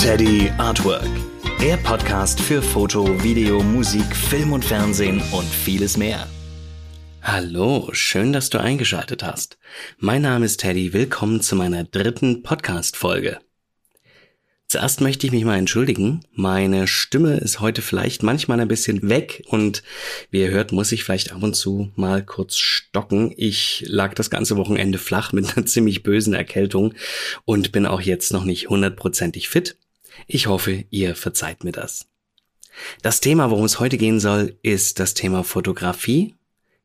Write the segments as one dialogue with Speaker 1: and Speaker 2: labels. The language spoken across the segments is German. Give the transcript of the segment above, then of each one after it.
Speaker 1: Teddy Artwork, der Podcast für Foto, Video, Musik, Film und Fernsehen und vieles mehr.
Speaker 2: Hallo, schön, dass du eingeschaltet hast. Mein Name ist Teddy, willkommen zu meiner dritten Podcast-Folge. Zuerst möchte ich mich mal entschuldigen. Meine Stimme ist heute vielleicht manchmal ein bisschen weg und wie ihr hört, muss ich vielleicht ab und zu mal kurz stocken. Ich lag das ganze Wochenende flach mit einer ziemlich bösen Erkältung und bin auch jetzt noch nicht hundertprozentig fit. Ich hoffe, ihr verzeiht mir das. Das Thema, worum es heute gehen soll, ist das Thema Fotografie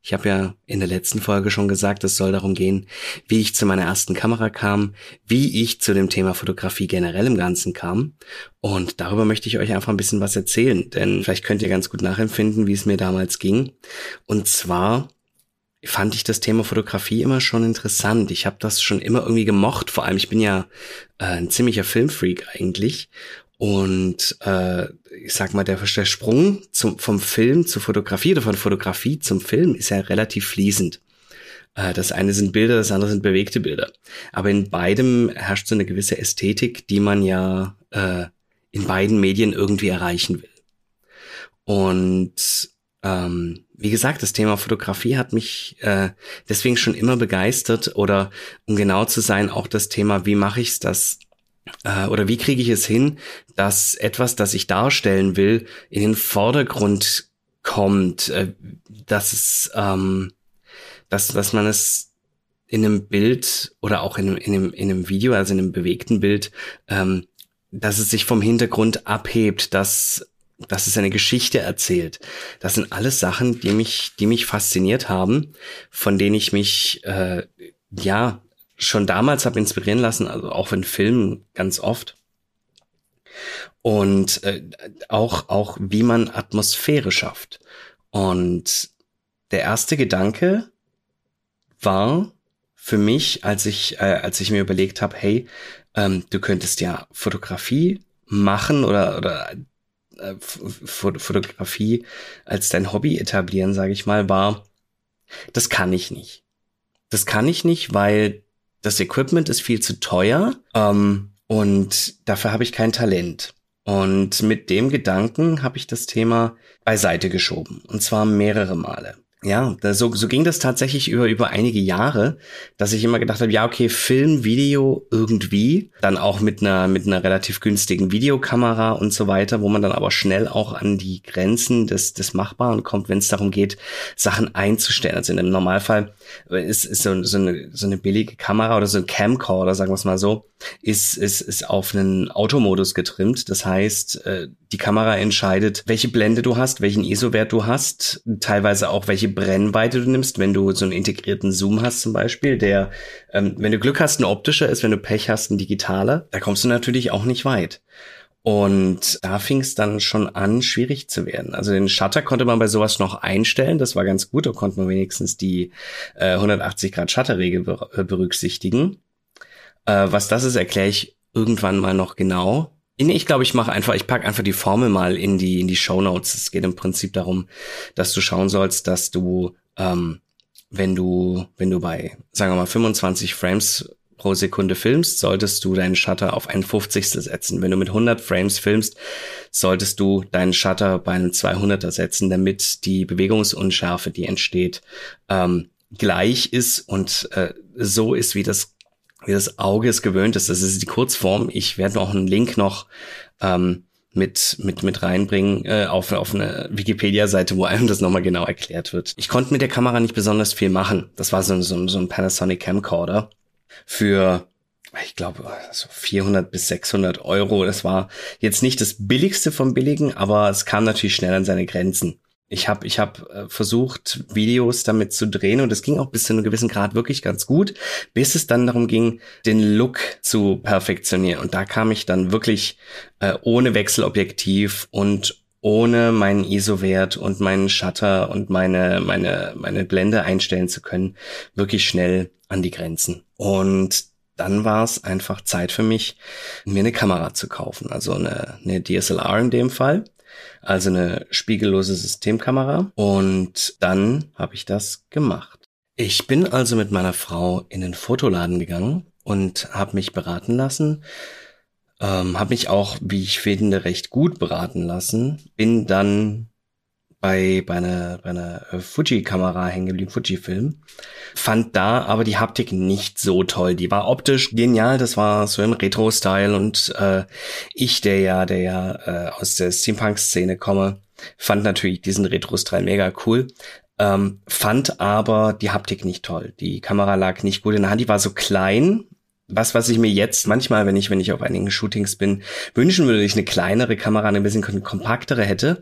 Speaker 2: ich habe ja in der letzten Folge schon gesagt, es soll darum gehen, wie ich zu meiner ersten Kamera kam, wie ich zu dem Thema Fotografie generell im Ganzen kam. Und darüber möchte ich euch einfach ein bisschen was erzählen, denn vielleicht könnt ihr ganz gut nachempfinden, wie es mir damals ging. Und zwar fand ich das Thema Fotografie immer schon interessant. Ich habe das schon immer irgendwie gemocht. Vor allem, ich bin ja äh, ein ziemlicher Filmfreak eigentlich. Und äh, ich sag mal, der, der Sprung zum, vom Film zur Fotografie oder von Fotografie zum Film ist ja relativ fließend. Äh, das eine sind Bilder, das andere sind bewegte Bilder. Aber in beidem herrscht so eine gewisse Ästhetik, die man ja äh, in beiden Medien irgendwie erreichen will. Und ähm, wie gesagt, das Thema Fotografie hat mich äh, deswegen schon immer begeistert oder um genau zu sein, auch das Thema, wie mache ich das äh, oder wie kriege ich es hin, dass etwas, das ich darstellen will, in den Vordergrund kommt, äh, dass es, ähm, dass, dass man es in einem Bild oder auch in, in, einem, in einem Video, also in einem bewegten Bild, ähm, dass es sich vom Hintergrund abhebt, dass, dass es eine Geschichte erzählt. Das sind alles Sachen, die mich, die mich fasziniert haben, von denen ich mich äh, ja schon damals habe inspirieren lassen, also auch in Filmen ganz oft. Und äh, auch, auch wie man Atmosphäre schafft. Und der erste Gedanke war für mich, als ich, äh, als ich mir überlegt habe, hey, ähm, du könntest ja Fotografie machen oder, oder äh, Fotografie als dein Hobby etablieren, sage ich mal, war, das kann ich nicht. Das kann ich nicht, weil das Equipment ist viel zu teuer ähm, und dafür habe ich kein Talent. Und mit dem Gedanken habe ich das Thema beiseite geschoben. Und zwar mehrere Male ja, so, so ging das tatsächlich über, über einige Jahre, dass ich immer gedacht habe, ja, okay, Film, Video irgendwie, dann auch mit einer, mit einer relativ günstigen Videokamera und so weiter, wo man dann aber schnell auch an die Grenzen des, des Machbaren kommt, wenn es darum geht, Sachen einzustellen. Also in einem Normalfall ist, ist so, so, eine, so eine billige Kamera oder so ein Camcorder, sagen wir es mal so, ist, ist, ist auf einen Automodus getrimmt. Das heißt, äh, die Kamera entscheidet, welche Blende du hast, welchen ISO-Wert du hast, teilweise auch welche Brennweite du nimmst, wenn du so einen integrierten Zoom hast zum Beispiel, der, ähm, wenn du Glück hast, ein optischer ist, wenn du Pech hast, ein digitaler, da kommst du natürlich auch nicht weit. Und da fing es dann schon an, schwierig zu werden. Also den Shutter konnte man bei sowas noch einstellen, das war ganz gut, da konnte man wenigstens die äh, 180 Grad Shutterregel berücksichtigen. Äh, was das ist, erkläre ich irgendwann mal noch genau. Ich glaube, ich mache einfach, ich pack einfach die Formel mal in die in die Show Notes. Es geht im Prinzip darum, dass du schauen sollst, dass du, ähm, wenn du wenn du bei sagen wir mal 25 Frames pro Sekunde filmst, solltest du deinen Shutter auf ein 50. setzen. Wenn du mit 100 Frames filmst, solltest du deinen Shutter bei einem 200er setzen, damit die Bewegungsunschärfe, die entsteht, ähm, gleich ist und äh, so ist, wie das wie das Auge es gewöhnt ist. Das ist die Kurzform. Ich werde noch einen Link noch ähm, mit, mit, mit reinbringen äh, auf, auf eine Wikipedia-Seite, wo einem das nochmal genau erklärt wird. Ich konnte mit der Kamera nicht besonders viel machen. Das war so, so, so ein Panasonic Camcorder für ich glaube, so 400 bis 600 Euro. Das war jetzt nicht das billigste vom billigen, aber es kam natürlich schnell an seine Grenzen ich habe ich hab, äh, versucht, Videos damit zu drehen und es ging auch bis zu einem gewissen Grad wirklich ganz gut, bis es dann darum ging, den Look zu perfektionieren. Und da kam ich dann wirklich äh, ohne Wechselobjektiv und ohne meinen ISO-Wert und meinen Shutter und meine, meine, meine Blende einstellen zu können, wirklich schnell an die Grenzen. Und dann war es einfach Zeit für mich, mir eine Kamera zu kaufen, also eine, eine DSLR in dem Fall also eine spiegellose Systemkamera. Und dann habe ich das gemacht. Ich bin also mit meiner Frau in den Fotoladen gegangen und habe mich beraten lassen, Ähm, habe mich auch, wie ich finde, recht gut beraten lassen. Bin dann bei, bei einer, bei einer äh, Fuji-Kamera hängen geblieben, Fuji-Film. Fand da aber die Haptik nicht so toll. Die war optisch genial, das war so im Retro-Style und äh, ich, der ja, der ja äh, aus der Steampunk-Szene komme, fand natürlich diesen Retro-Style mega cool. Ähm, fand aber die Haptik nicht toll. Die Kamera lag nicht gut in der Hand, die war so klein, was, was ich mir jetzt manchmal, wenn ich, wenn ich auf einigen Shootings bin, wünschen würde, ich eine kleinere Kamera, eine bisschen kompaktere hätte.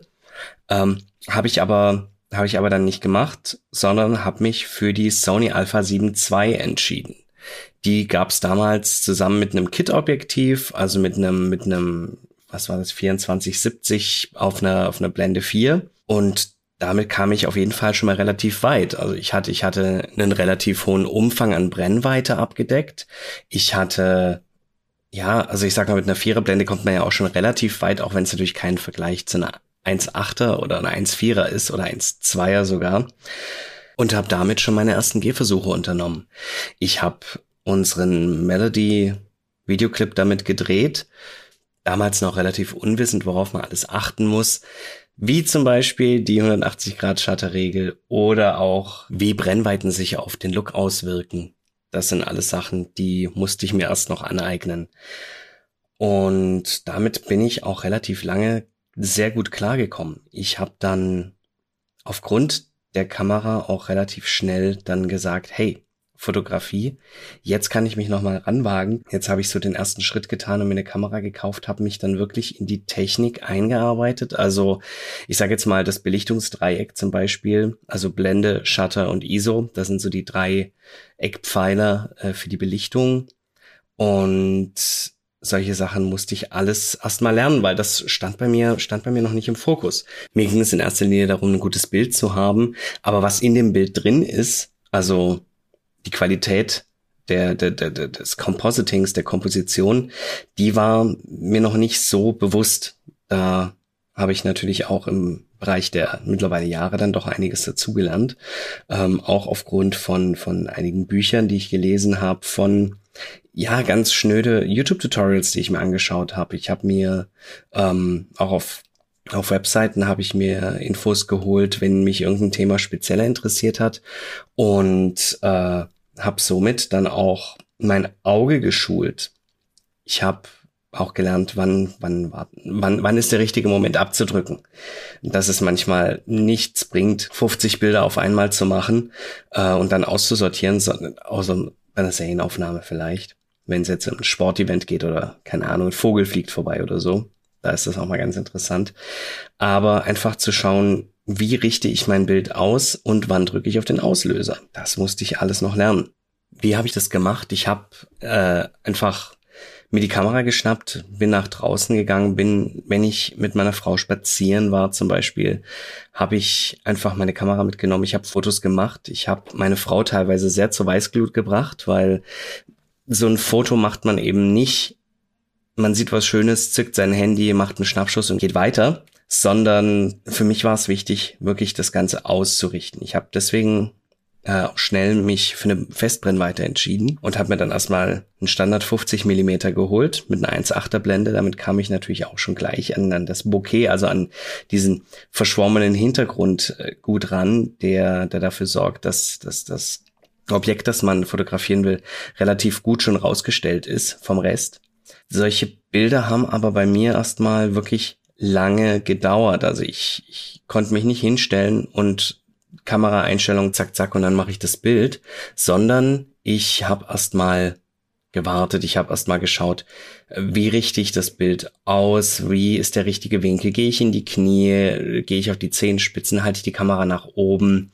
Speaker 2: Ähm, habe ich aber, habe ich aber dann nicht gemacht, sondern habe mich für die Sony Alpha 7 II entschieden. Die gab es damals zusammen mit einem Kit-Objektiv, also mit einem, mit einem, was war das, 2470 auf einer, auf einer Blende 4. Und damit kam ich auf jeden Fall schon mal relativ weit. Also ich hatte, ich hatte einen relativ hohen Umfang an Brennweite abgedeckt. Ich hatte, ja, also ich sag mal, mit einer Viererblende kommt man ja auch schon relativ weit, auch wenn es natürlich kein Vergleich zu einer 1,8er oder eine 1,4er ist oder 1,2er sogar. Und habe damit schon meine ersten Gehversuche unternommen. Ich habe unseren Melody Videoclip damit gedreht, damals noch relativ unwissend, worauf man alles achten muss wie zum Beispiel die 180 Grad Shutterregel oder auch wie Brennweiten sich auf den Look auswirken. Das sind alles Sachen, die musste ich mir erst noch aneignen. Und damit bin ich auch relativ lange sehr gut klargekommen. Ich habe dann aufgrund der Kamera auch relativ schnell dann gesagt, hey, Fotografie. Jetzt kann ich mich nochmal ranwagen. Jetzt habe ich so den ersten Schritt getan und mir eine Kamera gekauft, habe mich dann wirklich in die Technik eingearbeitet. Also ich sage jetzt mal das Belichtungsdreieck zum Beispiel, also Blende, Shutter und ISO. Das sind so die drei Eckpfeiler äh, für die Belichtung. Und solche Sachen musste ich alles erstmal lernen, weil das stand bei mir, stand bei mir noch nicht im Fokus. Mir ging es in erster Linie darum, ein gutes Bild zu haben. Aber was in dem Bild drin ist, also die Qualität der, der, der, des Compositings, der Komposition, die war mir noch nicht so bewusst. Da habe ich natürlich auch im Bereich der mittlerweile Jahre dann doch einiges dazugelernt. Ähm, auch aufgrund von, von einigen Büchern, die ich gelesen habe, von ja, ganz schnöde YouTube-Tutorials, die ich mir angeschaut habe. Ich habe mir ähm, auch auf auf Webseiten habe ich mir Infos geholt, wenn mich irgendein Thema spezieller interessiert hat und äh, habe somit dann auch mein Auge geschult. Ich habe auch gelernt, wann, wann, wann, wann ist der richtige Moment abzudrücken. Dass es manchmal nichts bringt, 50 Bilder auf einmal zu machen äh, und dann auszusortieren, sondern bei einer Serienaufnahme vielleicht. Wenn es jetzt um ein Sportevent geht oder, keine Ahnung, ein Vogel fliegt vorbei oder so. Da ist das auch mal ganz interessant. Aber einfach zu schauen, wie richte ich mein Bild aus und wann drücke ich auf den Auslöser. Das musste ich alles noch lernen. Wie habe ich das gemacht? Ich habe äh, einfach mir die Kamera geschnappt, bin nach draußen gegangen, bin, wenn ich mit meiner Frau spazieren war zum Beispiel, habe ich einfach meine Kamera mitgenommen. Ich habe Fotos gemacht. Ich habe meine Frau teilweise sehr zur Weißglut gebracht, weil so ein Foto macht man eben nicht. Man sieht was Schönes, zückt sein Handy, macht einen Schnappschuss und geht weiter, sondern für mich war es wichtig, wirklich das Ganze auszurichten. Ich habe deswegen äh, schnell mich für eine Festbrennweite entschieden und habe mir dann erstmal einen Standard 50 Millimeter geholt mit einer 1,8er Blende. Damit kam ich natürlich auch schon gleich an, an das Bouquet, also an diesen verschwommenen Hintergrund äh, gut ran, der, der dafür sorgt, dass, dass das Objekt, das man fotografieren will, relativ gut schon rausgestellt ist vom Rest. Solche Bilder haben aber bei mir erstmal wirklich lange gedauert. Also ich, ich konnte mich nicht hinstellen und Kameraeinstellung, zack, zack, und dann mache ich das Bild, sondern ich habe erstmal gewartet, ich habe erstmal geschaut, wie richte ich das Bild aus, wie ist der richtige Winkel, gehe ich in die Knie, gehe ich auf die Zehenspitzen, halte ich die Kamera nach oben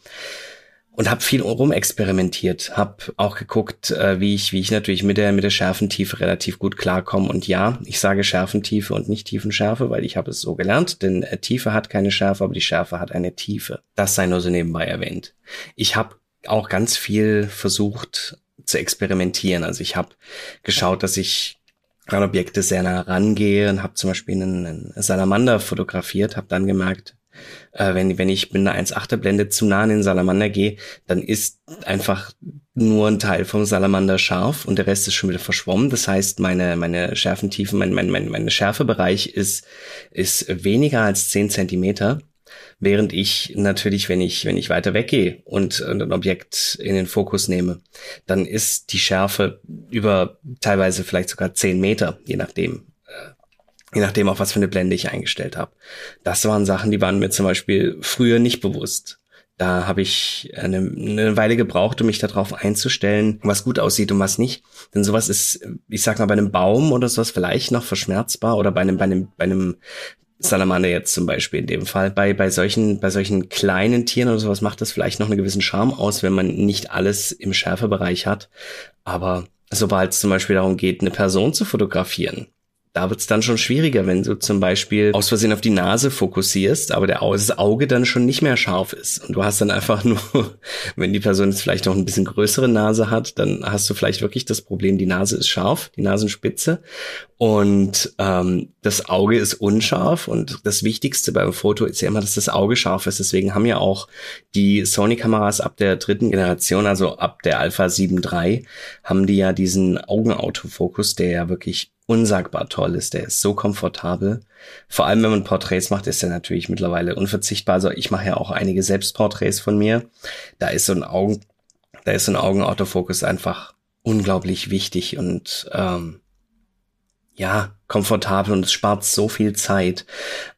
Speaker 2: und habe viel rumexperimentiert, habe auch geguckt, äh, wie ich wie ich natürlich mit der mit der Schärfentiefe relativ gut klarkomme und ja, ich sage Schärfentiefe und nicht Tiefenschärfe, weil ich habe es so gelernt, denn äh, Tiefe hat keine Schärfe, aber die Schärfe hat eine Tiefe. Das sei nur so nebenbei erwähnt. Ich habe auch ganz viel versucht zu experimentieren, also ich habe geschaut, dass ich an Objekte sehr nah rangehe und habe zum Beispiel einen, einen Salamander fotografiert, habe dann gemerkt, Äh, wenn, wenn ich mit einer 1,8er Blende zu nah an den Salamander gehe, dann ist einfach nur ein Teil vom Salamander scharf und der Rest ist schon wieder verschwommen. Das heißt, meine, meine Schärfentiefen, mein, mein, mein, mein Schärfebereich ist, ist weniger als 10 Zentimeter. Während ich natürlich, wenn ich, wenn ich weiter weggehe und ein Objekt in den Fokus nehme, dann ist die Schärfe über teilweise vielleicht sogar 10 Meter, je nachdem, Je nachdem, auf was für eine Blende ich eingestellt habe. Das waren Sachen, die waren mir zum Beispiel früher nicht bewusst. Da habe ich eine, eine Weile gebraucht, um mich darauf einzustellen, was gut aussieht und was nicht. Denn sowas ist, ich sag mal, bei einem Baum oder sowas vielleicht noch verschmerzbar oder bei einem, bei einem, bei einem Salamander jetzt zum Beispiel in dem Fall. Bei, bei solchen, bei solchen kleinen Tieren oder sowas macht das vielleicht noch einen gewissen Charme aus, wenn man nicht alles im Schärfebereich hat. Aber sobald es zum Beispiel darum geht, eine Person zu fotografieren, da wird's dann schon schwieriger, wenn du zum Beispiel aus Versehen auf die Nase fokussierst, aber der, das Auge dann schon nicht mehr scharf ist. Und du hast dann einfach nur, wenn die Person jetzt vielleicht noch ein bisschen größere Nase hat, dann hast du vielleicht wirklich das Problem, die Nase ist scharf, die Nasenspitze. Und ähm, das Auge ist unscharf. Und das Wichtigste beim Foto ist ja immer, dass das Auge scharf ist. Deswegen haben ja auch die Sony-Kameras ab der dritten Generation, also ab der Alpha 7 III, haben die ja diesen Augenautofokus, der ja wirklich unsagbar toll ist. Der ist so komfortabel. Vor allem, wenn man Porträts macht, ist er natürlich mittlerweile unverzichtbar. Also ich mache ja auch einige Selbstporträts von mir. Da ist so ein Augen, da ist so ein Augenautofokus einfach unglaublich wichtig und ähm, ja, komfortabel und es spart so viel Zeit.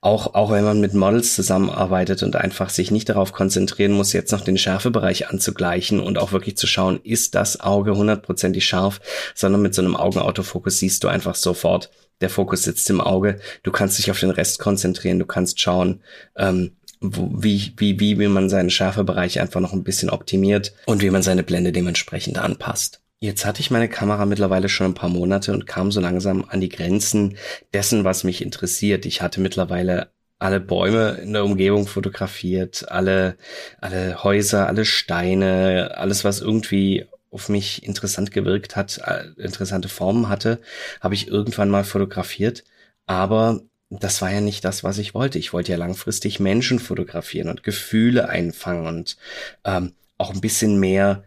Speaker 2: Auch, auch wenn man mit Models zusammenarbeitet und einfach sich nicht darauf konzentrieren muss, jetzt noch den Schärfebereich anzugleichen und auch wirklich zu schauen, ist das Auge hundertprozentig scharf, sondern mit so einem Augenautofokus siehst du einfach sofort, der Fokus sitzt im Auge. Du kannst dich auf den Rest konzentrieren, du kannst schauen, ähm, wie, wie, wie, wie man seinen Schärfebereich einfach noch ein bisschen optimiert und wie man seine Blende dementsprechend anpasst. Jetzt hatte ich meine Kamera mittlerweile schon ein paar Monate und kam so langsam an die Grenzen dessen, was mich interessiert. Ich hatte mittlerweile alle Bäume in der Umgebung fotografiert, alle, alle Häuser, alle Steine, alles, was irgendwie auf mich interessant gewirkt hat, äh, interessante Formen hatte, habe ich irgendwann mal fotografiert. Aber das war ja nicht das, was ich wollte. Ich wollte ja langfristig Menschen fotografieren und Gefühle einfangen und ähm, auch ein bisschen mehr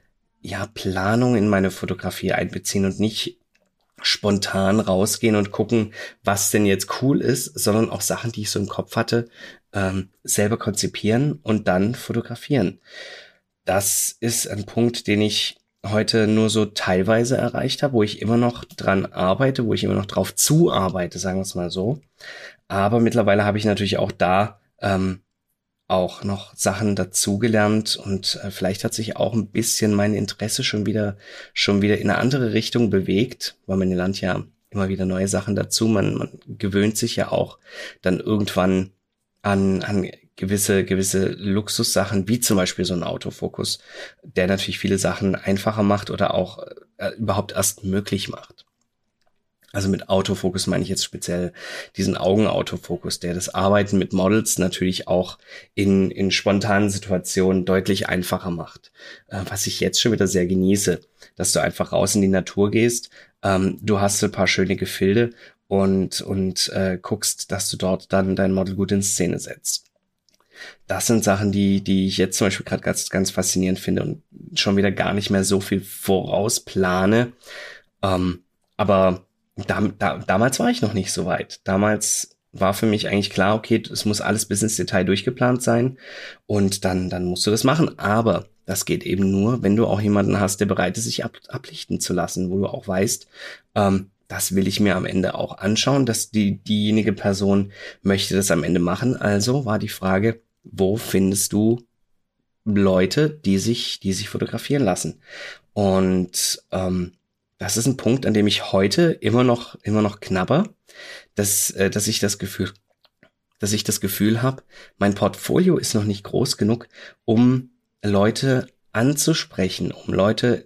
Speaker 2: ja, Planung in meine Fotografie einbeziehen und nicht spontan rausgehen und gucken, was denn jetzt cool ist, sondern auch Sachen, die ich so im Kopf hatte, ähm, selber konzipieren und dann fotografieren. Das ist ein Punkt, den ich heute nur so teilweise erreicht habe, wo ich immer noch dran arbeite, wo ich immer noch drauf zuarbeite, sagen wir es mal so. Aber mittlerweile habe ich natürlich auch da ähm, auch noch Sachen dazugelernt und äh, vielleicht hat sich auch ein bisschen mein Interesse schon wieder schon wieder in eine andere Richtung bewegt, weil man lernt ja immer wieder neue Sachen dazu. Man, man gewöhnt sich ja auch dann irgendwann an, an gewisse, gewisse Luxussachen, wie zum Beispiel so ein Autofokus, der natürlich viele Sachen einfacher macht oder auch äh, überhaupt erst möglich macht. Also mit Autofokus meine ich jetzt speziell diesen Augenautofokus, der das Arbeiten mit Models natürlich auch in, in spontanen Situationen deutlich einfacher macht. Äh, was ich jetzt schon wieder sehr genieße, dass du einfach raus in die Natur gehst, ähm, du hast ein paar schöne Gefilde und, und äh, guckst, dass du dort dann dein Model gut in Szene setzt. Das sind Sachen, die, die ich jetzt zum Beispiel gerade ganz, ganz faszinierend finde und schon wieder gar nicht mehr so viel vorausplane. Ähm, aber da, da, damals war ich noch nicht so weit. Damals war für mich eigentlich klar, okay, es muss alles bis ins Detail durchgeplant sein und dann, dann musst du das machen. Aber das geht eben nur, wenn du auch jemanden hast, der bereit ist, sich ab, ablichten zu lassen, wo du auch weißt, ähm, das will ich mir am Ende auch anschauen, dass die, diejenige Person möchte das am Ende machen. Also war die Frage, wo findest du Leute, die sich, die sich fotografieren lassen? Und ähm, das ist ein Punkt, an dem ich heute immer noch, immer noch knabber, dass, äh, dass ich das Gefühl, dass ich das Gefühl habe, mein Portfolio ist noch nicht groß genug, um Leute anzusprechen, um Leute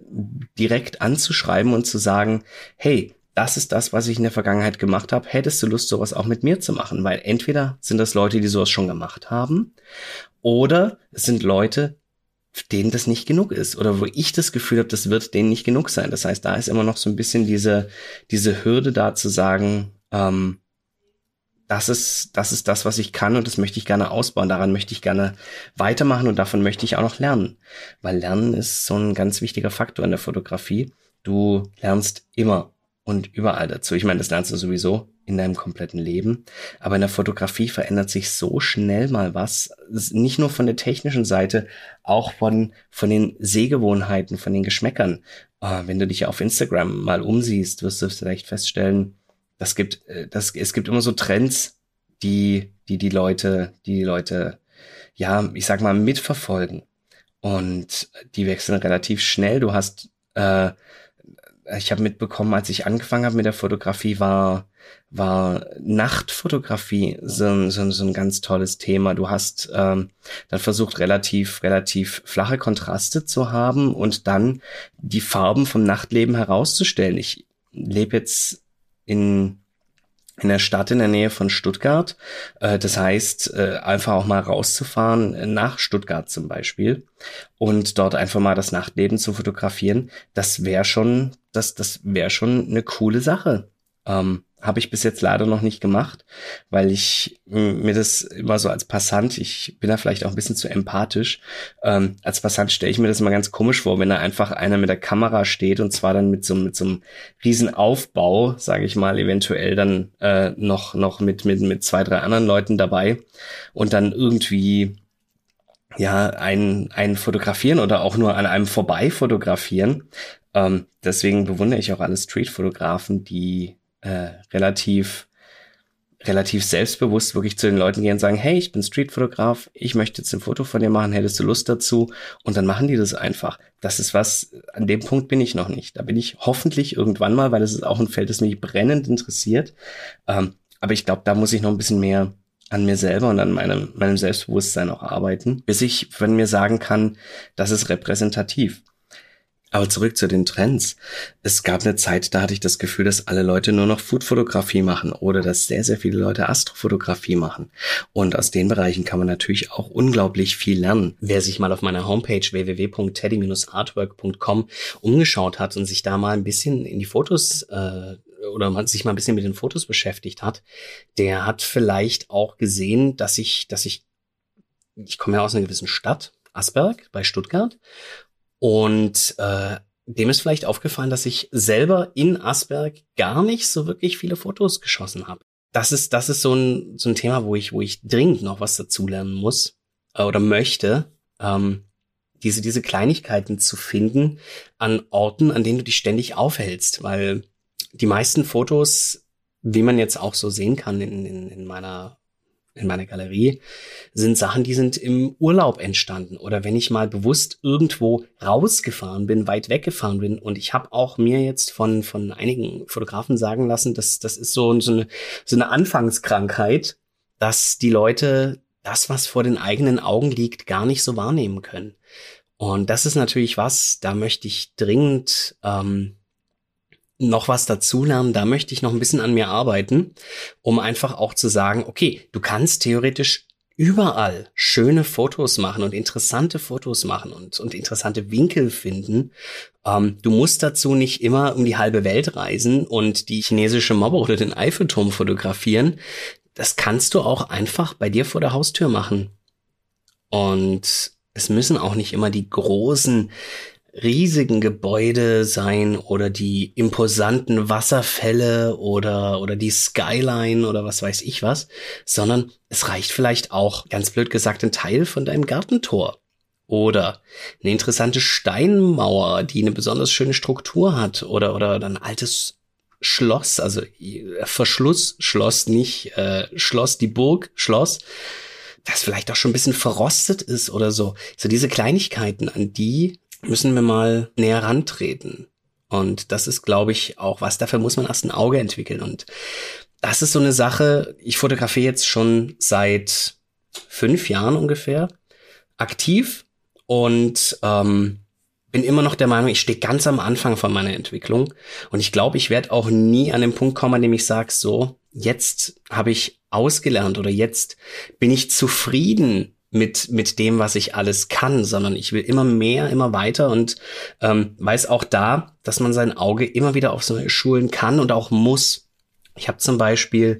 Speaker 2: direkt anzuschreiben und zu sagen, hey, das ist das, was ich in der Vergangenheit gemacht habe. Hättest du Lust, sowas auch mit mir zu machen? Weil entweder sind das Leute, die sowas schon gemacht haben, oder es sind Leute, denen das nicht genug ist oder wo ich das Gefühl habe, das wird denen nicht genug sein. Das heißt, da ist immer noch so ein bisschen diese, diese Hürde da zu sagen, ähm, das ist, das ist das, was ich kann und das möchte ich gerne ausbauen. Daran möchte ich gerne weitermachen und davon möchte ich auch noch lernen. Weil Lernen ist so ein ganz wichtiger Faktor in der Fotografie. Du lernst immer und überall dazu. Ich meine, das lernst du sowieso in deinem kompletten Leben. Aber in der Fotografie verändert sich so schnell mal was. Nicht nur von der technischen Seite, auch von, von den Sehgewohnheiten, von den Geschmäckern. Äh, wenn du dich auf Instagram mal umsiehst, wirst du vielleicht feststellen, das gibt, äh, das, es gibt immer so Trends, die, die die Leute, die die Leute, ja, ich sag mal, mitverfolgen. Und die wechseln relativ schnell. Du hast, äh, ich habe mitbekommen, als ich angefangen habe mit der Fotografie, war war Nachtfotografie so, so, so ein ganz tolles Thema. Du hast ähm, dann versucht, relativ, relativ flache Kontraste zu haben und dann die Farben vom Nachtleben herauszustellen. Ich lebe jetzt in in der Stadt in der Nähe von Stuttgart. Äh, das heißt, äh, einfach auch mal rauszufahren äh, nach Stuttgart zum Beispiel und dort einfach mal das Nachtleben zu fotografieren. Das wäre schon, das, das wäre schon eine coole Sache. Ähm, habe ich bis jetzt leider noch nicht gemacht, weil ich mir das immer so als Passant, ich bin da vielleicht auch ein bisschen zu empathisch, ähm, als Passant stelle ich mir das immer ganz komisch vor, wenn da einfach einer mit der Kamera steht und zwar dann mit so, mit so einem riesen Aufbau, sage ich mal, eventuell dann äh, noch, noch mit, mit, mit zwei, drei anderen Leuten dabei und dann irgendwie ja, einen, einen fotografieren oder auch nur an einem vorbei fotografieren. Ähm, deswegen bewundere ich auch alle Street-Fotografen, die äh, relativ relativ selbstbewusst wirklich zu den Leuten gehen und sagen, hey, ich bin Streetfotograf, ich möchte jetzt ein Foto von dir machen, hättest du Lust dazu? Und dann machen die das einfach. Das ist was, an dem Punkt bin ich noch nicht. Da bin ich hoffentlich irgendwann mal, weil es ist auch ein Feld, das mich brennend interessiert. Ähm, aber ich glaube, da muss ich noch ein bisschen mehr an mir selber und an meinem, meinem Selbstbewusstsein auch arbeiten, bis ich von mir sagen kann, das ist repräsentativ. Aber zurück zu den Trends. Es gab eine Zeit, da hatte ich das Gefühl, dass alle Leute nur noch Foodfotografie machen oder dass sehr, sehr viele Leute Astrofotografie machen. Und aus den Bereichen kann man natürlich auch unglaublich viel lernen. Wer sich mal auf meiner Homepage www.teddy-artwork.com umgeschaut hat und sich da mal ein bisschen in die Fotos äh, oder man sich mal ein bisschen mit den Fotos beschäftigt hat, der hat vielleicht auch gesehen, dass ich, dass ich, ich komme ja aus einer gewissen Stadt, Asberg bei Stuttgart und äh, dem ist vielleicht aufgefallen, dass ich selber in Asberg gar nicht so wirklich viele Fotos geschossen habe. Das ist, das ist so ein, so ein Thema, wo ich, wo ich dringend noch was dazulernen muss äh, oder möchte. Ähm, diese, diese Kleinigkeiten zu finden an Orten, an denen du dich ständig aufhältst, weil die meisten Fotos, wie man jetzt auch so sehen kann in, in, in meiner in meiner Galerie, sind Sachen, die sind im Urlaub entstanden oder wenn ich mal bewusst irgendwo rausgefahren bin, weit weggefahren bin und ich habe auch mir jetzt von von einigen Fotografen sagen lassen, dass das ist so, so, eine, so eine Anfangskrankheit, dass die Leute das, was vor den eigenen Augen liegt, gar nicht so wahrnehmen können. Und das ist natürlich was, da möchte ich dringend ähm, noch was dazulernen, da möchte ich noch ein bisschen an mir arbeiten, um einfach auch zu sagen, okay, du kannst theoretisch überall schöne Fotos machen und interessante Fotos machen und, und interessante Winkel finden. Ähm, du musst dazu nicht immer um die halbe Welt reisen und die chinesische Mauer oder den Eiffelturm fotografieren. Das kannst du auch einfach bei dir vor der Haustür machen. Und es müssen auch nicht immer die großen riesigen Gebäude sein oder die imposanten Wasserfälle oder, oder die Skyline oder was weiß ich was, sondern es reicht vielleicht auch, ganz blöd gesagt, ein Teil von deinem Gartentor. Oder eine interessante Steinmauer, die eine besonders schöne Struktur hat. Oder, oder ein altes Schloss, also äh, Verschlussschloss, nicht äh, Schloss, die Burg, Schloss, das vielleicht auch schon ein bisschen verrostet ist oder so. So diese Kleinigkeiten, an die müssen wir mal näher rantreten. Und das ist, glaube ich, auch was. Dafür muss man erst ein Auge entwickeln. Und das ist so eine Sache. Ich fotografiere jetzt schon seit fünf Jahren ungefähr aktiv und ähm, bin immer noch der Meinung, ich stehe ganz am Anfang von meiner Entwicklung. Und ich glaube, ich werde auch nie an den Punkt kommen, an dem ich sage, so, jetzt habe ich ausgelernt oder jetzt bin ich zufrieden mit, mit dem, was ich alles kann, sondern ich will immer mehr, immer weiter und ähm, weiß auch da, dass man sein Auge immer wieder auf so schulen kann und auch muss. Ich habe zum Beispiel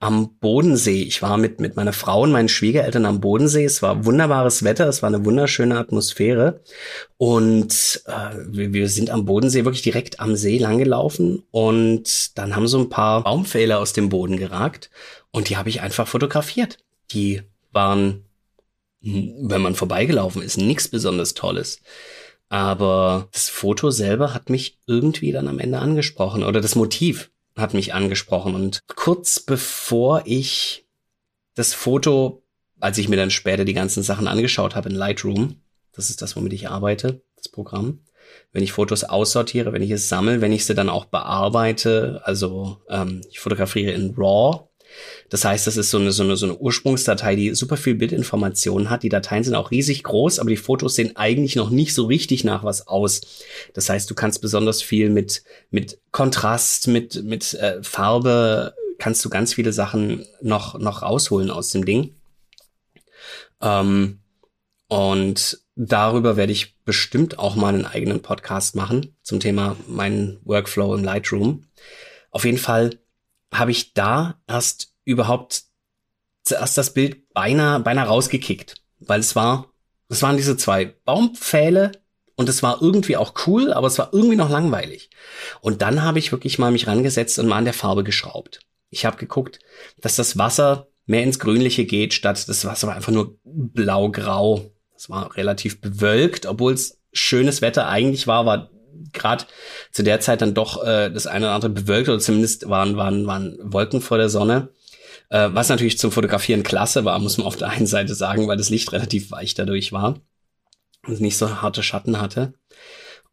Speaker 2: am Bodensee. Ich war mit, mit meiner Frau und meinen Schwiegereltern am Bodensee. Es war wunderbares Wetter, es war eine wunderschöne Atmosphäre. Und äh, wir, wir sind am Bodensee wirklich direkt am See langgelaufen. Und dann haben so ein paar Baumfälle aus dem Boden geragt. Und die habe ich einfach fotografiert. Die waren, wenn man vorbeigelaufen ist, nichts besonders Tolles. Aber das Foto selber hat mich irgendwie dann am Ende angesprochen. Oder das Motiv hat mich angesprochen. Und kurz bevor ich das Foto, als ich mir dann später die ganzen Sachen angeschaut habe in Lightroom, das ist das, womit ich arbeite, das Programm, wenn ich Fotos aussortiere, wenn ich es sammle, wenn ich sie dann auch bearbeite, also ähm, ich fotografiere in RAW, das heißt, das ist so eine, so eine, so eine Ursprungsdatei, die super viel Bildinformationen hat. Die Dateien sind auch riesig groß, aber die Fotos sehen eigentlich noch nicht so richtig nach was aus. Das heißt, du kannst besonders viel mit, mit Kontrast, mit, mit äh, Farbe, kannst du ganz viele Sachen noch, noch rausholen aus dem Ding. Ähm, und darüber werde ich bestimmt auch mal einen eigenen Podcast machen zum Thema meinen Workflow im Lightroom. Auf jeden Fall habe ich da erst überhaupt zuerst das Bild beinahe, beinahe rausgekickt, weil es war, es waren diese zwei Baumpfähle und es war irgendwie auch cool, aber es war irgendwie noch langweilig. Und dann habe ich wirklich mal mich rangesetzt und mal an der Farbe geschraubt. Ich habe geguckt, dass das Wasser mehr ins Grünliche geht, statt das Wasser war einfach nur blau-grau. Es war relativ bewölkt, obwohl es schönes Wetter eigentlich war, war gerade zu der Zeit dann doch äh, das eine oder andere bewölkt oder zumindest waren, waren, waren Wolken vor der Sonne. Äh, was natürlich zum Fotografieren klasse war, muss man auf der einen Seite sagen, weil das Licht relativ weich dadurch war und nicht so harte Schatten hatte.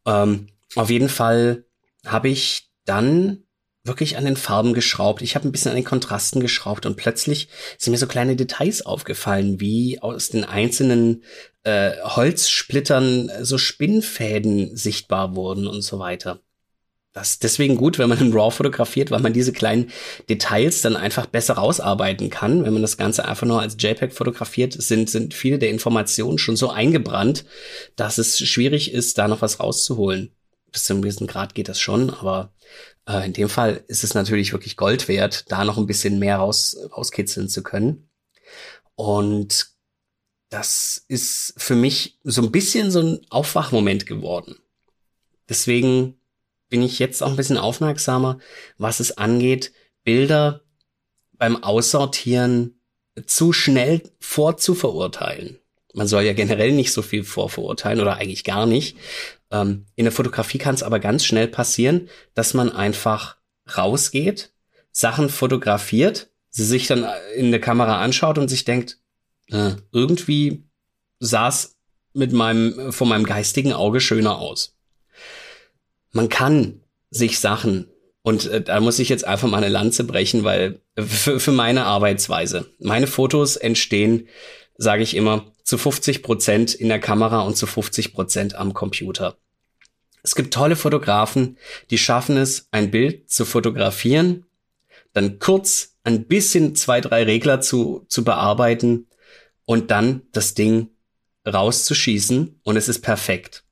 Speaker 2: Ähm, auf jeden Fall habe ich dann wirklich an den Farben geschraubt. Ich habe ein bisschen an den Kontrasten geschraubt und plötzlich sind mir so kleine Details aufgefallen, wie aus den einzelnen äh, Holzsplittern so Spinnfäden sichtbar wurden und so weiter. Das ist deswegen gut, wenn man in RAW fotografiert, weil man diese kleinen Details dann einfach besser rausarbeiten kann. Wenn man das Ganze einfach nur als JPEG fotografiert, sind, sind viele der Informationen schon so eingebrannt, dass es schwierig ist, da noch was rauszuholen. Bis zu einem gewissen Grad geht das schon, aber äh, in dem Fall ist es natürlich wirklich Gold wert, da noch ein bisschen mehr raus, rauskitzeln zu können. Und das ist für mich so ein bisschen so ein Aufwachmoment geworden. Deswegen bin ich jetzt auch ein bisschen aufmerksamer, was es angeht, Bilder beim Aussortieren zu schnell vorzuverurteilen. Man soll ja generell nicht so viel vorverurteilen oder eigentlich gar nicht. Ähm, in der Fotografie kann es aber ganz schnell passieren, dass man einfach rausgeht, Sachen fotografiert, sie sich dann in der Kamera anschaut und sich denkt, äh, irgendwie sah es mit meinem, von meinem geistigen Auge schöner aus. Man kann sich Sachen und äh, da muss ich jetzt einfach mal eine Lanze brechen, weil für, für meine Arbeitsweise. Meine Fotos entstehen, sage ich immer, zu 50 Prozent in der Kamera und zu 50 Prozent am Computer. Es gibt tolle Fotografen, die schaffen es, ein Bild zu fotografieren, dann kurz ein bisschen zwei, drei Regler zu, zu bearbeiten und dann das Ding rauszuschießen und es ist perfekt.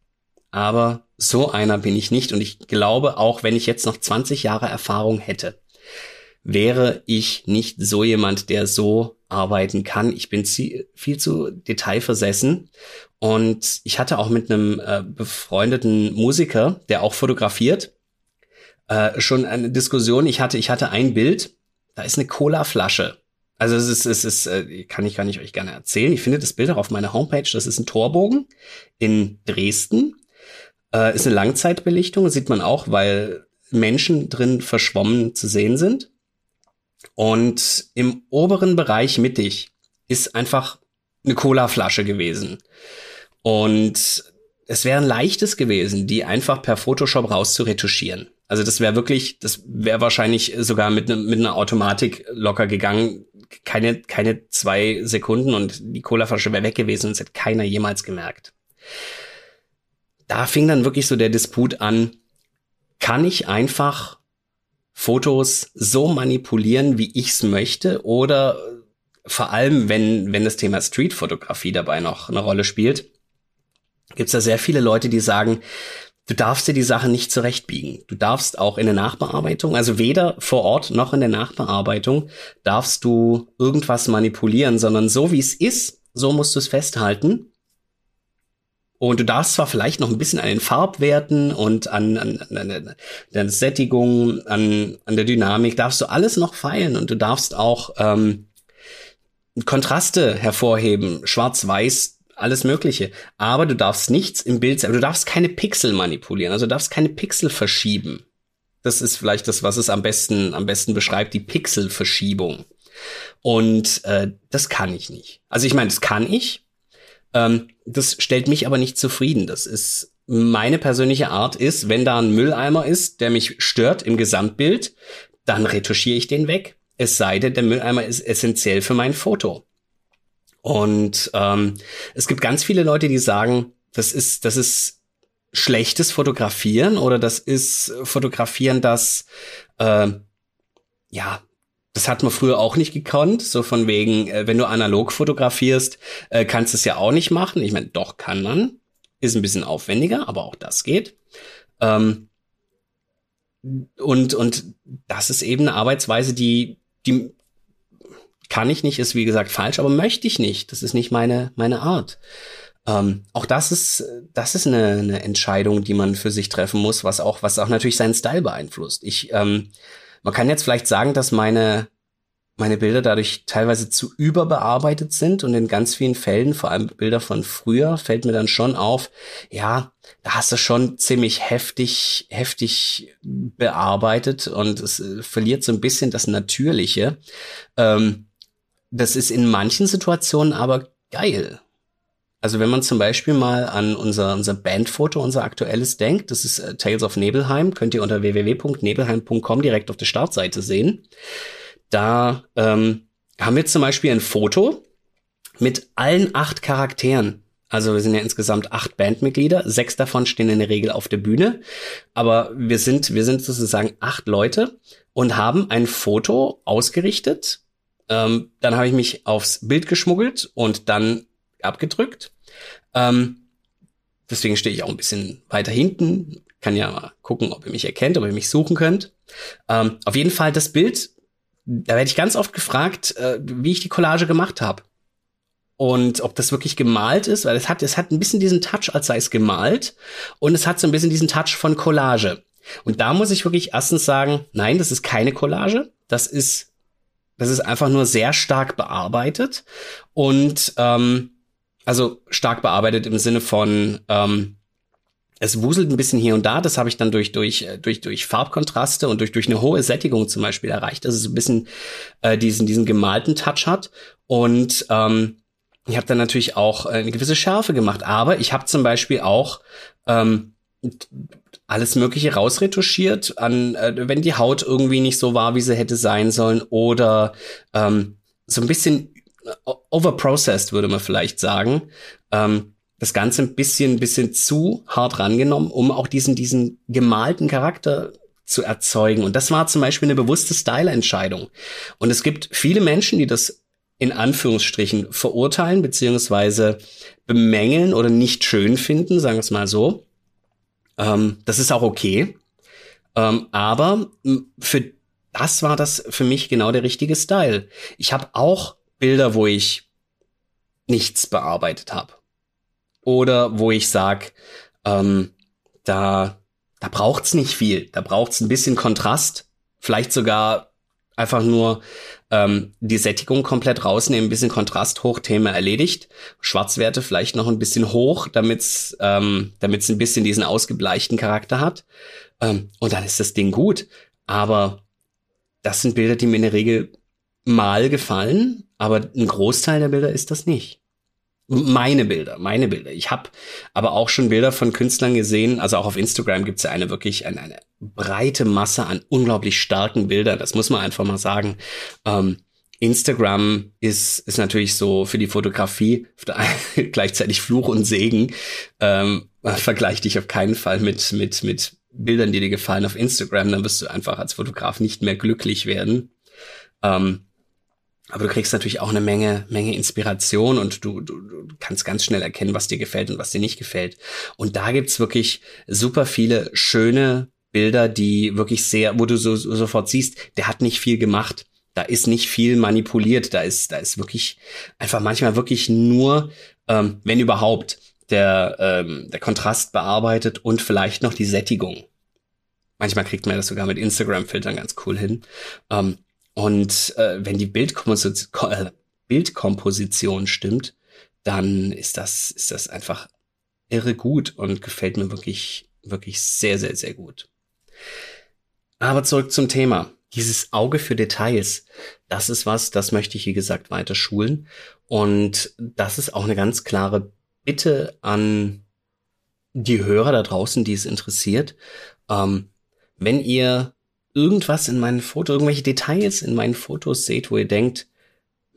Speaker 2: Aber so einer bin ich nicht und ich glaube, auch wenn ich jetzt noch 20 Jahre Erfahrung hätte, wäre ich nicht so jemand, der so arbeiten kann. Ich bin viel zu detailversessen und ich hatte auch mit einem äh, befreundeten Musiker, der auch fotografiert, äh, schon eine Diskussion. Ich hatte, ich hatte ein Bild, da ist eine Cola-Flasche. Also es ist, es ist, äh, kann ich gar nicht euch gerne erzählen. Ich finde das Bild auch auf meiner Homepage. Das ist ein Torbogen in Dresden. Äh, ist eine Langzeitbelichtung, sieht man auch, weil Menschen drin verschwommen zu sehen sind. Und im oberen Bereich mittig ist einfach eine Cola-Flasche gewesen. Und es wäre ein leichtes gewesen, die einfach per Photoshop rauszuretuschieren. Also das wäre wirklich, das wäre wahrscheinlich sogar mit, ne, mit einer Automatik locker gegangen. Keine, keine zwei Sekunden und die Cola-Flasche wäre weg gewesen und es hätte keiner jemals gemerkt. Da fing dann wirklich so der Disput an, kann ich einfach Fotos so manipulieren, wie ich's möchte, oder vor allem, wenn, wenn das Thema Streetfotografie dabei noch eine Rolle spielt, gibt's da sehr viele Leute, die sagen, du darfst dir die Sache nicht zurechtbiegen. Du darfst auch in der Nachbearbeitung, also weder vor Ort noch in der Nachbearbeitung, darfst du irgendwas manipulieren, sondern so wie es ist, so musst du es festhalten. Und du darfst zwar vielleicht noch ein bisschen an den Farbwerten und an, an, an, der Sättigung, an, an der Dynamik, darfst du alles noch feilen und du darfst auch ähm, Kontraste hervorheben, schwarz-weiß, alles Mögliche. Aber du darfst nichts im Bild, du darfst keine Pixel manipulieren, also du darfst keine Pixel verschieben. Das ist vielleicht das, was es am besten, am besten beschreibt, die Pixelverschiebung. Und äh, das kann ich nicht. Also ich meine, das kann ich. Ähm, das stellt mich aber nicht zufrieden. Das ist meine persönliche Art ist, wenn da ein Mülleimer ist, der mich stört im Gesamtbild, dann retuschiere ich den weg. Es sei denn, der Mülleimer ist essentiell für mein Foto. Und ähm, es gibt ganz viele Leute, die sagen, das ist, das ist schlechtes Fotografieren oder das ist Fotografieren, das äh, ja, das hat man früher auch nicht gekonnt, so von wegen, äh, wenn du analog fotografierst, äh, kannst du es ja auch nicht machen. Ich meine, doch kann man, ist ein bisschen aufwendiger, aber auch das geht. Ähm, und und das ist eben eine Arbeitsweise, die die kann ich nicht, ist wie gesagt falsch, aber möchte ich nicht. Das ist nicht meine, meine Art. Ähm, auch das ist, das ist eine, eine Entscheidung, die man für sich treffen muss, was auch, was auch natürlich seinen Style beeinflusst. Ich, ähm, man kann jetzt vielleicht sagen, dass meine, meine Bilder dadurch teilweise zu überbearbeitet sind und in ganz vielen Fällen, vor allem Bilder von früher, fällt mir dann schon auf, ja, da hast du schon ziemlich heftig, heftig bearbeitet und es äh, verliert so ein bisschen das Natürliche. Ähm, das ist in manchen Situationen aber geil. Also wenn man zum Beispiel mal an unser, unser Bandfoto, unser aktuelles denkt, das ist äh, Tales of Nebelheim, könnt ihr unter www.nebelheim.com direkt auf der Startseite sehen. Da ähm, haben wir zum Beispiel ein Foto mit allen acht Charakteren. Also wir sind ja insgesamt acht Bandmitglieder, sechs davon stehen in der Regel auf der Bühne, aber wir sind, wir sind sozusagen acht Leute und haben ein Foto ausgerichtet ähm, dann habe ich mich aufs Bild geschmuggelt und dann abgedrückt. Ähm, deswegen stehe ich auch ein bisschen weiter hinten. Kann ja mal gucken, ob ihr mich erkennt, ob ihr mich suchen könnt. Ähm, auf jeden Fall das Bild, da werde ich ganz oft gefragt, äh, wie ich die Collage gemacht habe. Und ob das wirklich gemalt ist, weil es hat, es hat ein bisschen diesen Touch, als sei es gemalt. Und es hat so ein bisschen diesen Touch von Collage. Und da muss ich wirklich erstens sagen, nein, das ist keine Collage. Das ist das ist einfach nur sehr stark bearbeitet und ähm, also stark bearbeitet im Sinne von ähm, es wuselt ein bisschen hier und da. Das habe ich dann durch durch äh, durch durch Farbkontraste und durch durch eine hohe Sättigung zum Beispiel erreicht, dass es so ein bisschen äh, diesen diesen gemalten Touch hat und ähm, ich habe dann natürlich auch eine gewisse Schärfe gemacht, aber ich habe zum Beispiel auch ähm, alles Mögliche rausretuschiert, an, äh, wenn die Haut irgendwie nicht so war, wie sie hätte sein sollen, oder ähm, so ein bisschen äh, overprocessed, würde man vielleicht sagen. Ähm, das Ganze ein bisschen, bisschen zu hart rangenommen, um auch diesen, diesen gemalten Charakter zu erzeugen. Und das war zum Beispiel eine bewusste Style-Entscheidung. Und es gibt viele Menschen, die das in Anführungsstrichen verurteilen, beziehungsweise bemängeln oder nicht schön finden, sagen wir es mal so. Ähm, das ist auch okay. Ähm, aber für das war das für mich genau der richtige Style. Ich habe auch Bilder, wo ich nichts bearbeitet habe. Oder wo ich sag, ähm, da, da braucht's nicht viel. Da braucht's ein bisschen Kontrast. Vielleicht sogar einfach nur ähm, die Sättigung komplett rausnehmen, ein bisschen Kontrast hoch, Thema erledigt. Schwarzwerte vielleicht noch ein bisschen hoch, damit's ähm, damit's ein bisschen diesen ausgebleichten Charakter hat. Ähm, und dann ist das Ding gut. Aber das sind Bilder, die mir in der Regel mal gefallen, aber ein Großteil der Bilder ist das nicht meine Bilder, meine Bilder. Ich habe aber auch schon Bilder von Künstlern gesehen, also auch auf Instagram gibt's ja eine wirklich eine, eine, breite Masse an unglaublich starken Bildern. Das muss man einfach mal sagen. Ähm, Instagram ist, ist natürlich so für die Fotografie gleichzeitig Fluch und Segen. Ähm, vergleich dich auf keinen Fall mit, mit, mit Bildern, die dir gefallen auf Instagram. Dann wirst du einfach als Fotograf nicht mehr glücklich werden. Ähm, Aber du kriegst natürlich auch eine Menge, Menge Inspiration und du, du, du kannst ganz schnell erkennen, was dir gefällt und was dir nicht gefällt. Und da gibt's wirklich super viele schöne Bilder, die wirklich sehr, wo du so, so sofort siehst, der hat nicht viel gemacht. Da ist nicht viel manipuliert. Da ist, da ist wirklich einfach manchmal wirklich nur, ähm, wenn überhaupt, der, ähm, der Kontrast bearbeitet und vielleicht noch die Sättigung. Manchmal kriegt man das sogar mit Instagram-Filtern ganz cool hin. Ähm, und äh, wenn die Bildkomposition, äh, Bildkomposition stimmt, dann ist das, ist das einfach irre gut und gefällt mir wirklich, wirklich sehr, sehr, sehr gut. Aber zurück zum Thema. Dieses Auge für Details, das ist was, das möchte ich, wie gesagt, weiter schulen. Und das ist auch eine ganz klare Bitte an die Hörer da draußen, die es interessiert. Ähm, wenn ihr irgendwas in meinen Fotos, irgendwelche Details in meinen Fotos seht, wo ihr denkt,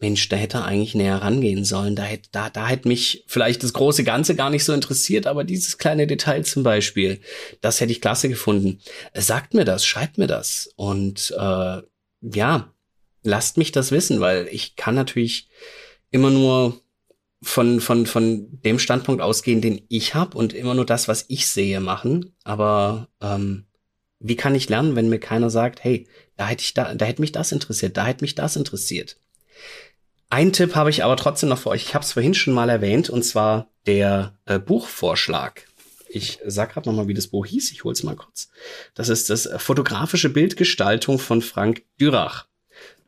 Speaker 2: Mensch, da hätte er eigentlich näher rangehen sollen. Da hätte, da, da hätte mich vielleicht das große Ganze gar nicht so interessiert, aber dieses kleine Detail zum Beispiel, das hätte ich klasse gefunden. Sagt mir das, schreibt mir das. Und äh, ja, lasst mich das wissen, weil ich kann natürlich immer nur von, von, von dem Standpunkt ausgehen, den ich habe und immer nur das, was ich sehe, machen. Aber ähm, wie kann ich lernen, wenn mir keiner sagt, hey, da hätte ich da, da hätte mich das interessiert, da hätte mich das interessiert. Ein Tipp habe ich aber trotzdem noch für euch. Ich habe es vorhin schon mal erwähnt, und zwar der äh, Buchvorschlag. Ich sag gerade noch mal, wie das Buch hieß. Ich hol's mal kurz. Das ist das fotografische Bildgestaltung von Frank Dürach.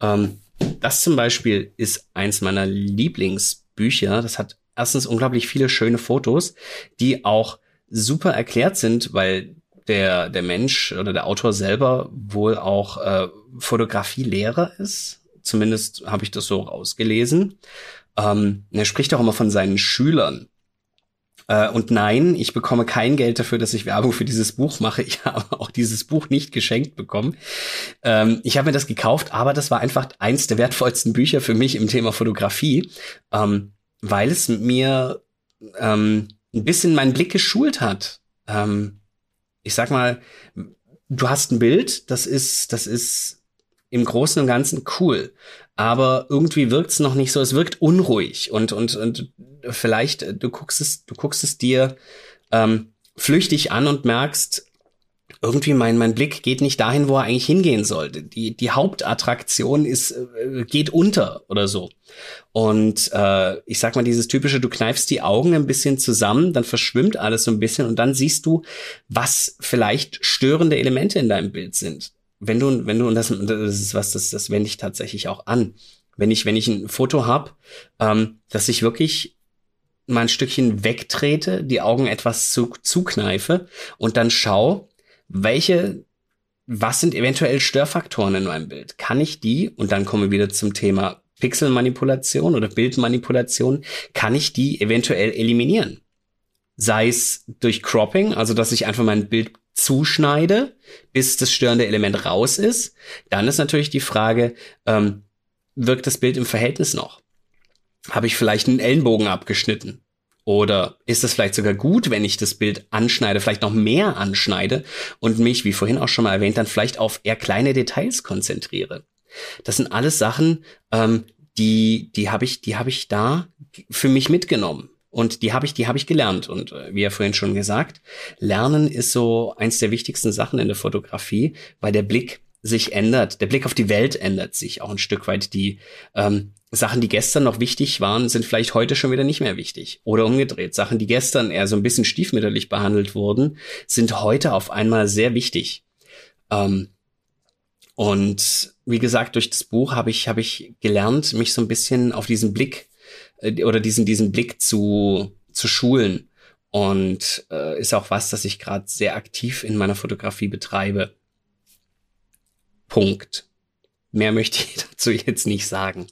Speaker 2: Ähm, das zum Beispiel ist eins meiner Lieblingsbücher. Das hat erstens unglaublich viele schöne Fotos, die auch super erklärt sind, weil der, der Mensch oder der Autor selber wohl auch äh, Fotografielehrer ist. Zumindest habe ich das so rausgelesen. Ähm, er spricht auch immer von seinen Schülern. Äh, und nein, ich bekomme kein Geld dafür, dass ich Werbung für dieses Buch mache. Ich habe auch dieses Buch nicht geschenkt bekommen. Ähm, ich habe mir das gekauft, aber das war einfach eins der wertvollsten Bücher für mich im Thema Fotografie, ähm, weil es mir ähm, ein bisschen meinen Blick geschult hat. Ähm, ich sag mal, du hast ein Bild, das ist, das ist im Großen und Ganzen cool. Aber irgendwie wirkt es noch nicht so, es wirkt unruhig und, und, und vielleicht, äh, du guckst es, du guckst es dir ähm, flüchtig an und merkst, irgendwie mein, mein Blick geht nicht dahin, wo er eigentlich hingehen sollte. Die, die Hauptattraktion ist, äh, geht unter oder so. Und äh, ich sag mal, dieses typische, du kneifst die Augen ein bisschen zusammen, dann verschwimmt alles so ein bisschen und dann siehst du, was vielleicht störende Elemente in deinem Bild sind. Wenn du, wenn du, und das, das ist was, das, das wende ich tatsächlich auch an. Wenn ich, wenn ich ein Foto hab, ähm, dass ich wirklich mal ein Stückchen wegtrete, die Augen etwas zu, zukneife und dann schau, welche, was sind eventuell Störfaktoren in meinem Bild? Kann ich die, und dann kommen wir wieder zum Thema Pixelmanipulation oder Bildmanipulation, kann ich die eventuell eliminieren? Sei es durch Cropping, also dass ich einfach mein Bild zuschneide, bis das störende Element raus ist. Dann ist natürlich die Frage, ähm, wirkt das Bild im Verhältnis noch? Habe ich vielleicht einen Ellenbogen abgeschnitten? Oder ist es vielleicht sogar gut, wenn ich das Bild anschneide, vielleicht noch mehr anschneide und mich, wie vorhin auch schon mal erwähnt, dann vielleicht auf eher kleine Details konzentriere? Das sind alles Sachen, ähm, die, die habe ich, die habe ich da für mich mitgenommen. Und die habe ich, die habe ich gelernt. Und äh, wie ja vorhin schon gesagt, Lernen ist so eins der wichtigsten Sachen in der Fotografie, weil der Blick sich ändert. Der Blick auf die Welt ändert sich auch ein Stück weit. Die ähm, Sachen, die gestern noch wichtig waren, sind vielleicht heute schon wieder nicht mehr wichtig. Oder umgedreht. Sachen, die gestern eher so ein bisschen stiefmütterlich behandelt wurden, sind heute auf einmal sehr wichtig. Ähm, und wie gesagt, durch das Buch habe ich, habe ich gelernt, mich so ein bisschen auf diesen Blick äh, oder diesen, diesen Blick zu, zu schulen. Und äh, ist auch was, das ich gerade sehr aktiv in meiner Fotografie betreibe. Punkt. Mehr möchte ich dazu jetzt nicht sagen.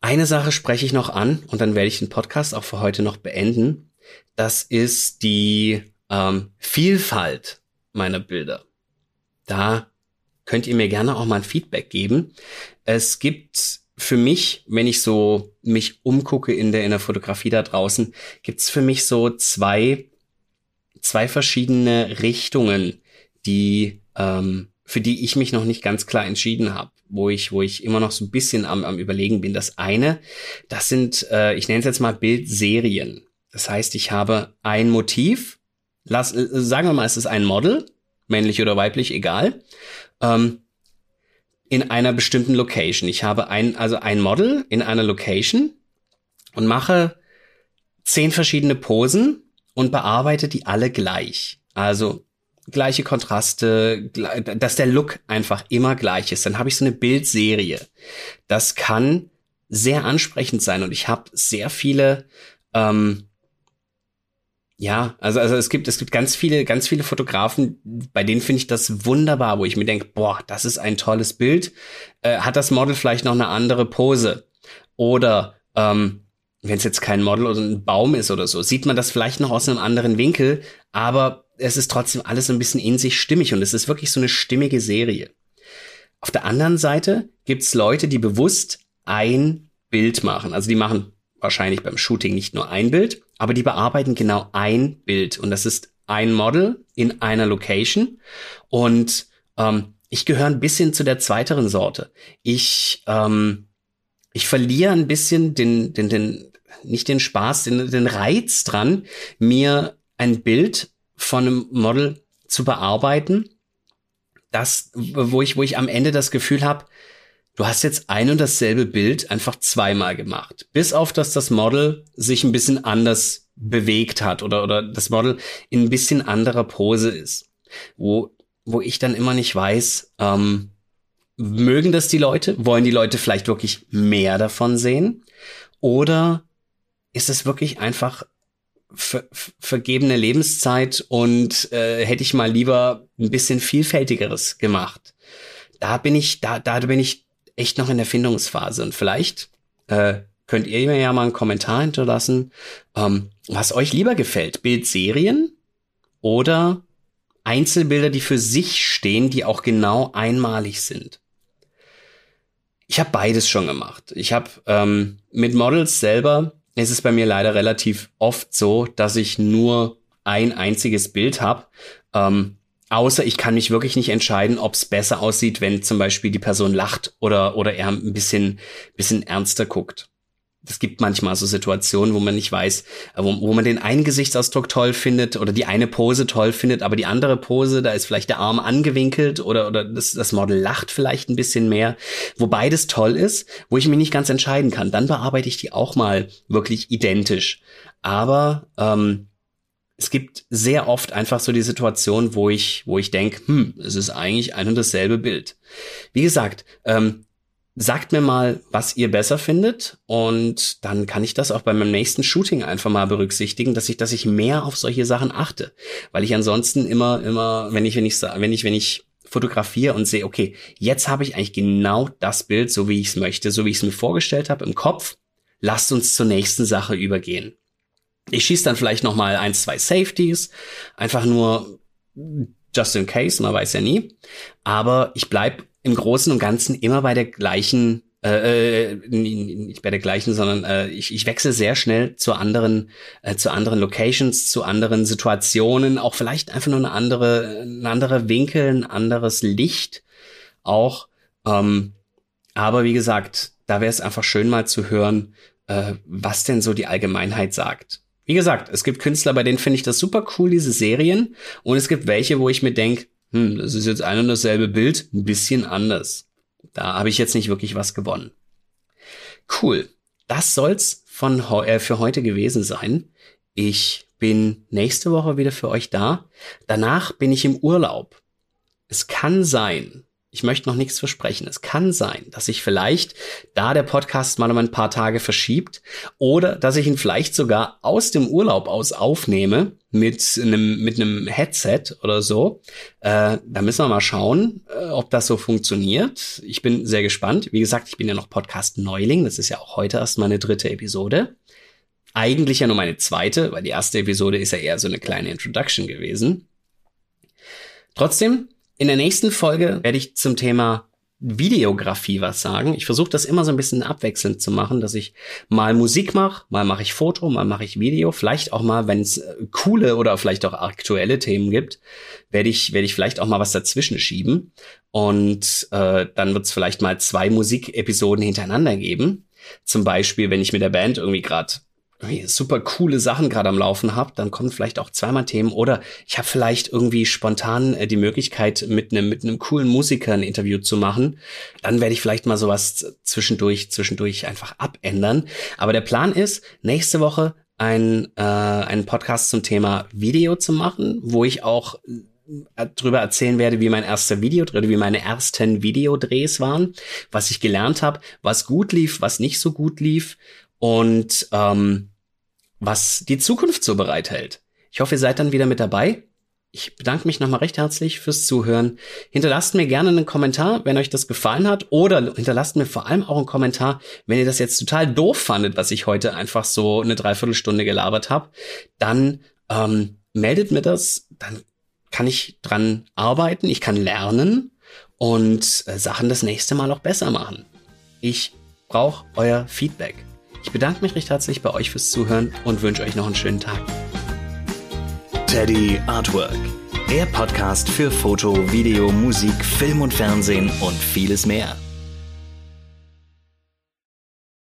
Speaker 2: Eine Sache spreche ich noch an und dann werde ich den Podcast auch für heute noch beenden. Das ist die ähm, Vielfalt meiner Bilder. Da könnt ihr mir gerne auch mal ein Feedback geben. Es gibt für mich, wenn ich so mich umgucke in der, in der Fotografie da draußen, gibt es für mich so zwei, zwei verschiedene Richtungen, die ähm, für die ich mich noch nicht ganz klar entschieden habe, wo ich, wo ich immer noch so ein bisschen am, am Überlegen bin. Das eine, das sind, äh, ich nenne es jetzt mal Bildserien. Das heißt, ich habe ein Motiv, lass, äh, sagen wir mal, es ist ein Model, männlich oder weiblich, egal, ähm, in einer bestimmten Location. Ich habe ein, also ein Model in einer Location und mache zehn verschiedene Posen und bearbeite die alle gleich. Also gleiche Kontraste, dass der Look einfach immer gleich ist. Dann habe ich so eine Bildserie. Das kann sehr ansprechend sein und ich habe sehr viele ähm, ja, also, also es gibt, es gibt ganz viele, ganz viele Fotografen, bei denen finde ich das wunderbar, wo ich mir denke, boah, das ist ein tolles Bild. Äh, hat das Model vielleicht noch eine andere Pose? Oder ähm, wenn es jetzt kein Model oder ein Baum ist oder so, sieht man das vielleicht noch aus einem anderen Winkel, aber es ist trotzdem alles ein bisschen in sich stimmig und es ist wirklich so eine stimmige Serie. Auf der anderen Seite gibt's Leute, die bewusst ein Bild machen. Also die machen wahrscheinlich beim Shooting nicht nur ein Bild, aber die bearbeiten genau ein Bild und das ist ein Model in einer Location und ähm, ich gehöre ein bisschen zu der zweiteren Sorte. Ich ähm, ich verliere ein bisschen den den den nicht den Spaß, den, den Reiz dran, mir ein Bild von einem Model zu bearbeiten, das, wo ich, wo ich am Ende das Gefühl habe, du hast jetzt ein und dasselbe Bild einfach zweimal gemacht. Bis auf, dass das Model sich ein bisschen anders bewegt hat oder, oder das Model in ein bisschen anderer Pose ist. Wo, wo ich dann immer nicht weiß, ähm, mögen das die Leute? Wollen die Leute vielleicht wirklich mehr davon sehen? Oder ist es wirklich einfach ver vergebene Lebenszeit und äh, hätte ich mal lieber ein bisschen vielfältigeres gemacht. Da bin ich, da, da bin ich echt noch in der Findungsphase und vielleicht äh, könnt ihr mir ja mal einen Kommentar hinterlassen, ähm, was euch lieber gefällt. Bildserien oder Einzelbilder, die für sich stehen, die auch genau einmalig sind. Ich habe beides schon gemacht. Ich habe ähm, mit Models selber ist es bei mir leider relativ oft so, dass ich nur ein einziges Bild habe. Ähm, außer ich kann mich wirklich nicht entscheiden, ob es besser aussieht, wenn zum Beispiel die Person lacht oder, oder er ein bisschen, bisschen ernster guckt es gibt manchmal so Situationen, wo man nicht weiß, äh, wo, wo man den einen Gesichtsausdruck toll findet oder die eine Pose toll findet, aber die andere Pose, da ist vielleicht der Arm angewinkelt oder, oder das, das Model lacht vielleicht ein bisschen mehr, wo beides toll ist, wo ich mich nicht ganz entscheiden kann. Dann bearbeite ich die auch mal wirklich identisch. Aber ähm, es gibt sehr oft einfach so die Situation, wo ich, wo ich denke, hm, es ist eigentlich ein und dasselbe Bild. Wie gesagt, ähm, Sagt mir mal, was ihr besser findet und dann kann ich das auch bei meinem nächsten Shooting einfach mal berücksichtigen, dass ich, dass ich mehr auf solche Sachen achte, weil ich ansonsten immer, immer, wenn ich, wenn ich, wenn ich, wenn ich fotografiere und sehe, okay, jetzt habe ich eigentlich genau das Bild, so wie ich es möchte, so wie ich es mir vorgestellt habe im Kopf. Lasst uns zur nächsten Sache übergehen. Ich schieße dann vielleicht noch mal ein, zwei Safeties, einfach nur just in case, man weiß ja nie. Aber ich bleib im Großen und Ganzen immer bei der gleichen, äh, äh, nicht bei der gleichen, sondern äh, ich, ich wechsle sehr schnell zu anderen, äh, zu anderen Locations, zu anderen Situationen, auch vielleicht einfach nur eine andere, ein anderer Winkel, ein anderes Licht auch. Ähm, aber wie gesagt, da wäre es einfach schön mal zu hören, äh, was denn so die Allgemeinheit sagt. Wie gesagt, es gibt Künstler, bei denen finde ich das super cool, diese Serien. Und es gibt welche, wo ich mir denke, hm, das ist jetzt ein und dasselbe Bild, ein bisschen anders. Da habe ich jetzt nicht wirklich was gewonnen. Cool. Das soll's von äh, für heute gewesen sein. Ich bin nächste Woche wieder für euch da. Danach bin ich im Urlaub. Es kann sein, ich möchte noch nichts versprechen. Es kann sein, dass sich vielleicht da der Podcast mal um ein paar Tage verschiebt oder dass ich ihn vielleicht sogar aus dem Urlaub aus aufnehme mit einem, mit einem Headset oder so. Äh, da müssen wir mal schauen, äh, ob das so funktioniert. Ich bin sehr gespannt. Wie gesagt, ich bin ja noch Podcast Neuling. Das ist ja auch heute erst meine dritte Episode. Eigentlich ja nur meine zweite, weil die erste Episode ist ja eher so eine kleine Introduction gewesen. Trotzdem, in der nächsten Folge werde ich zum Thema Videografie was sagen. Ich versuche das immer so ein bisschen abwechselnd zu machen, dass ich mal Musik mache, mal mache ich Foto, mal mache ich Video, vielleicht auch mal, wenn es äh, coole oder vielleicht auch aktuelle Themen gibt, werde ich werde ich vielleicht auch mal was dazwischen schieben und äh, dann wird es vielleicht mal zwei Musikepisoden hintereinander geben. Zum Beispiel, wenn ich mit der Band irgendwie gerade super coole Sachen gerade am Laufen habe, dann kommen vielleicht auch zweimal Themen oder ich habe vielleicht irgendwie spontan äh, die Möglichkeit mit einem mit einem coolen Musiker ein Interview zu machen, dann werde ich vielleicht mal sowas zwischendurch zwischendurch einfach abändern, aber der Plan ist nächste Woche ein äh, einen Podcast zum Thema Video zu machen, wo ich auch äh, drüber erzählen werde, wie mein erster Video oder wie meine ersten Videodrehs waren, was ich gelernt habe, was gut lief, was nicht so gut lief und ähm, was die Zukunft so bereithält. Ich hoffe, ihr seid dann wieder mit dabei. Ich bedanke mich nochmal recht herzlich fürs Zuhören. Hinterlasst mir gerne einen Kommentar, wenn euch das gefallen hat. Oder hinterlasst mir vor allem auch einen Kommentar, wenn ihr das jetzt total doof fandet, was ich heute einfach so eine Dreiviertelstunde gelabert habe. Dann ähm, meldet mir das. Dann kann ich dran arbeiten. Ich kann lernen und äh, Sachen das nächste Mal auch besser machen. Ich brauche euer Feedback. Ich bedanke mich recht herzlich bei euch fürs Zuhören und wünsche euch noch einen schönen Tag.
Speaker 1: Teddy Artwork, der Podcast für Foto, Video, Musik, Film und Fernsehen und vieles mehr.